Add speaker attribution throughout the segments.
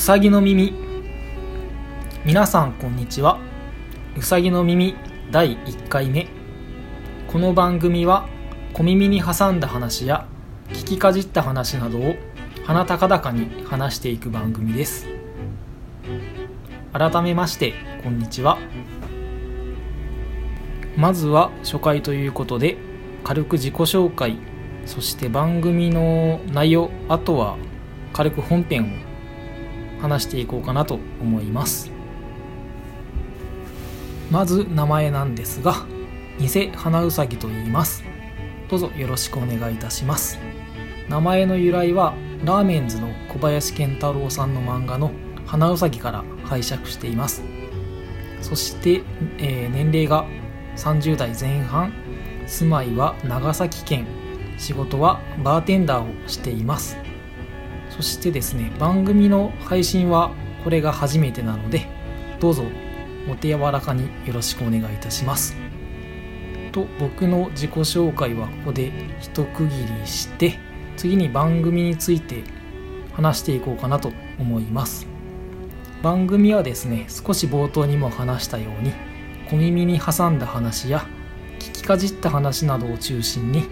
Speaker 1: さぎの耳。皆さんこんにちは。うさぎの耳第1回目。この番組は小耳に挟んだ話や聞きかじった話などを鼻高々に話していく番組です。改めましてこんにちは。まずは初回ということで軽く自己紹介そして番組の内容あとは軽く本編を話していこうかなと思います。まず名前なんですが偽花うさぎと言います。どうぞよろしくお願いいたします。名前の由来はラーメンズの小林健太郎さんの漫画の花うさぎから拝借しています。そして、えー、年齢が30代前半。住まいは長崎県。仕事はバーテンダーをしています。そしてですね番組の配信はこれが初めてなのでどうぞお手柔らかによろしくお願いいたします。と僕の自己紹介はここで一区切りして次に番組について話していこうかなと思います。番組はですね少し冒頭にも話したように小耳に挟んだ話や聞きかじった話などを中心に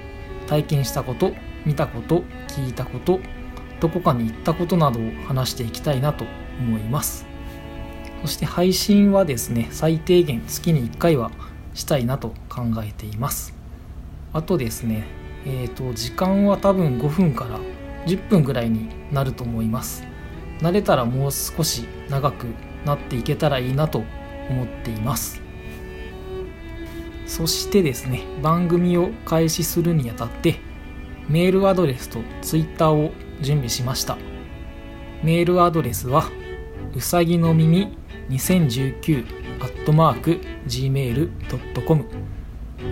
Speaker 1: 体験したこと見たこと聞いたことどこかに行ったことなどを話していきたいなと思います。そして配信はですね最低限月に1回はしたいなと考えています。あとですねえっ、ー、と時間は多分5分から10分ぐらいになると思います。慣れたらもう少し長くなっていけたらいいなと思っています。そしてですね番組を開始するにあたってメールアドレスとツイッターを準備しました。メールアドレスはうさぎの耳2019アットマーク gmail.com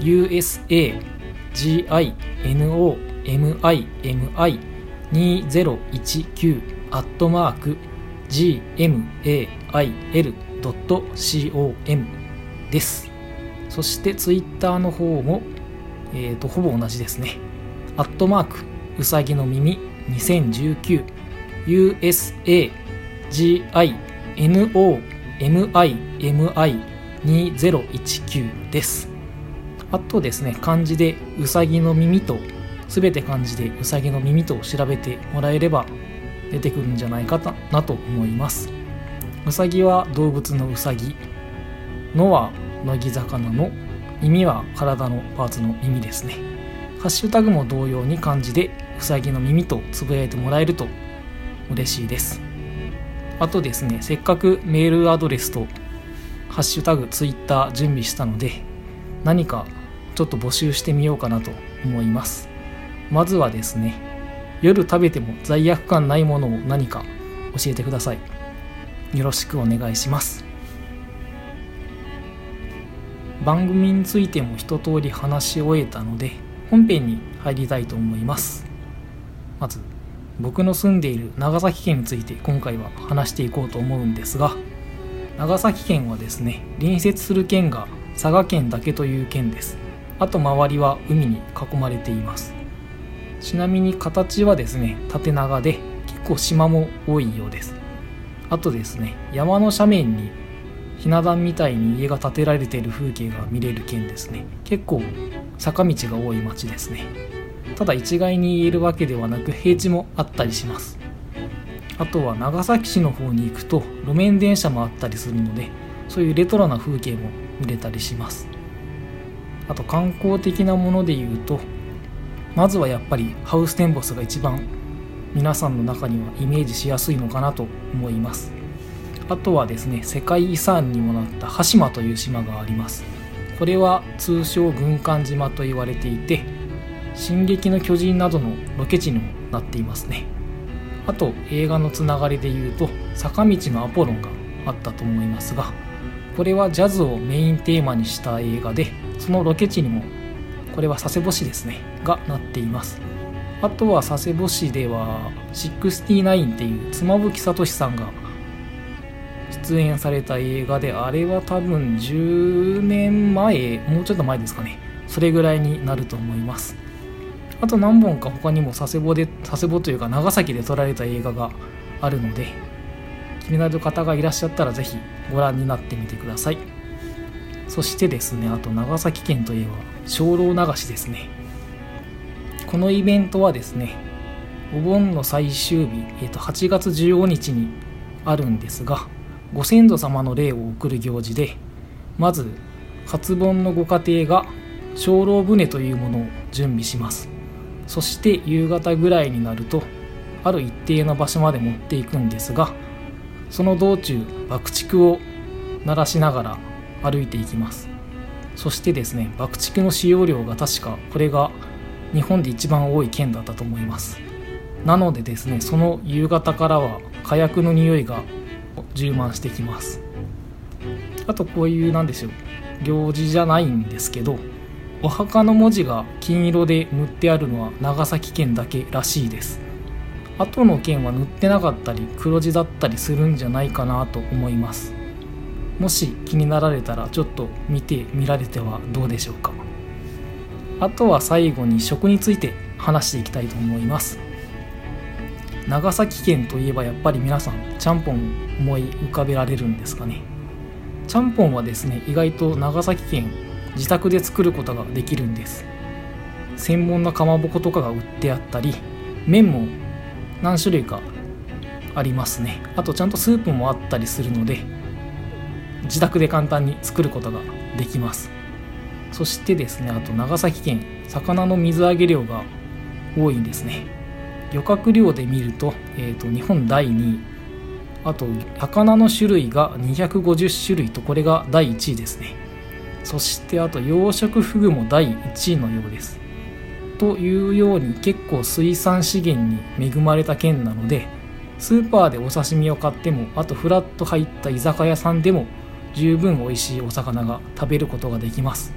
Speaker 1: usaginomimi2019 アットマーク gmail.com です。そしてツイッターの方も、えーと、ほぼ同じですね。アットマークうさぎの耳2019 USAGINOMIMI2019 です。あとですね、漢字でうさぎの耳と、すべて漢字でうさぎの耳と調べてもらえれば出てくるんじゃないかなと思います。うさぎは動物のうさぎ、のは乃木坂の耳は体のパーツの耳ですねハッシュタグも同様に漢字でうさぎの耳とつぶやいてもらえると嬉しいです。あとですねせっかくメールアドレスとハッシュタグツイッター準備したので何かちょっと募集してみようかなと思います。まずはですね夜食べても罪悪感ないものを何か教えてください。よろしくお願いします。番組についても一通り話し終えたので本編に入りたいと思います。まず僕の住んでいる長崎県について今回は話していこうと思うんですが長崎県はですね隣接する県が佐賀県だけという県です。あと周りは海に囲まれています。ちなみに形はですね縦長で結構島も多いようです。あとですね山の斜面にひな壇みたいに家が建てられている風景が見れる県ですね。結構坂道が多い町ですね。ただ一概に言えるわけではなく平地もあったりします。あとは長崎市の方に行くと路面電車もあったりするのでそういうレトロな風景も見れたりします。あと観光的なもので言うとまずはやっぱりハウステンボスが一番皆さんの中にはイメージしやすいのかなと思います。あとはですね世界遺産にもなった羽島という島があります。これは通称軍艦島と言われていて「進撃の巨人」などのロケ地にもなっていますね。あと映画のつながりで言うと坂道のアポロンがあったと思いますがこれはジャズをメインテーマにした映画でそのロケ地にもこれは佐世保市ですねがなっています。あとは佐世保市では69っていう妻夫木聡さんが出演された映画であれは多分10年前もうちょっと前ですかね。それぐらいになると思います。あと何本か他にも佐世保で佐世保というか長崎で撮られた映画があるので気になる方がいらっしゃったら是非ご覧になってみてください。そしてですねあと長崎県といえば精霊流しですね。このイベントはですねお盆の最終日、えー、と8月15日にあるんですがご先祖様の霊を送る行事でまず初盆のご家庭が精霊船というものを準備します。そして夕方ぐらいになるとある一定の場所まで持っていくんですがその道中爆竹を鳴らしながら歩いていきます。そしてですね爆竹の使用量が確かこれが日本で一番多い県だったと思います。なのでですねその夕方からは火薬の匂いが充満してきます。あとこういうなんでしょう行事じゃないんですけどお墓の文字が金色で塗ってあるのは長崎県だけらしいです。後の県は塗ってなかったり黒字だったりするんじゃないかなと思います。もし気になられたらちょっと見てみられてはどうでしょうか。あとは最後に食について話していきたいと思います。長崎県といえばやっぱり皆さんちゃんぽん思い浮かべられるんですかね。ちゃんぽんはですね意外と長崎県自宅で作ることができるんです。専門なかまぼことかが売ってあったり麺も何種類かありますね。あとちゃんとスープもあったりするので自宅で簡単に作ることができます。そしてですねあと長崎県魚の水揚げ量が多いんですね。漁獲量で見ると,、えーと、日本第2位。あと魚の種類が250種類とこれが第1位ですね。そしてあと養殖フグも第1位のようです。というように結構水産資源に恵まれた県なのでスーパーでお刺身を買ってもあとフラッと入った居酒屋さんでも十分美味しいお魚が食べることができます。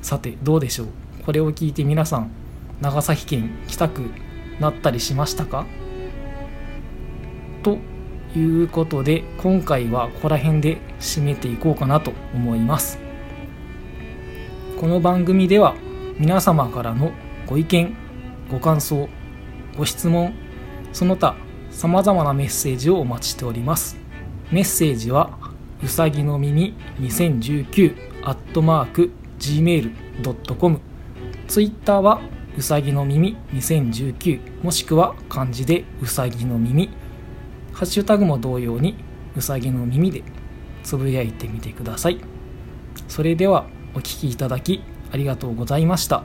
Speaker 1: さてどうでしょう？これを聞いて皆さん長崎県来たくなったりしましたか？ということで今回はここら辺で締めていこうかなと思います。この番組では皆様からのご意見ご感想ご質問その他さまざまなメッセージをお待ちしております。メッセージはうさぎの耳2019アットマーク gmail.com ツイッターはうさぎの耳2019もしくは漢字でうさぎの耳。ハッシュタグも同様にうさぎの耳でつぶやいてみてくださいそれではお聴きいただきありがとうございました。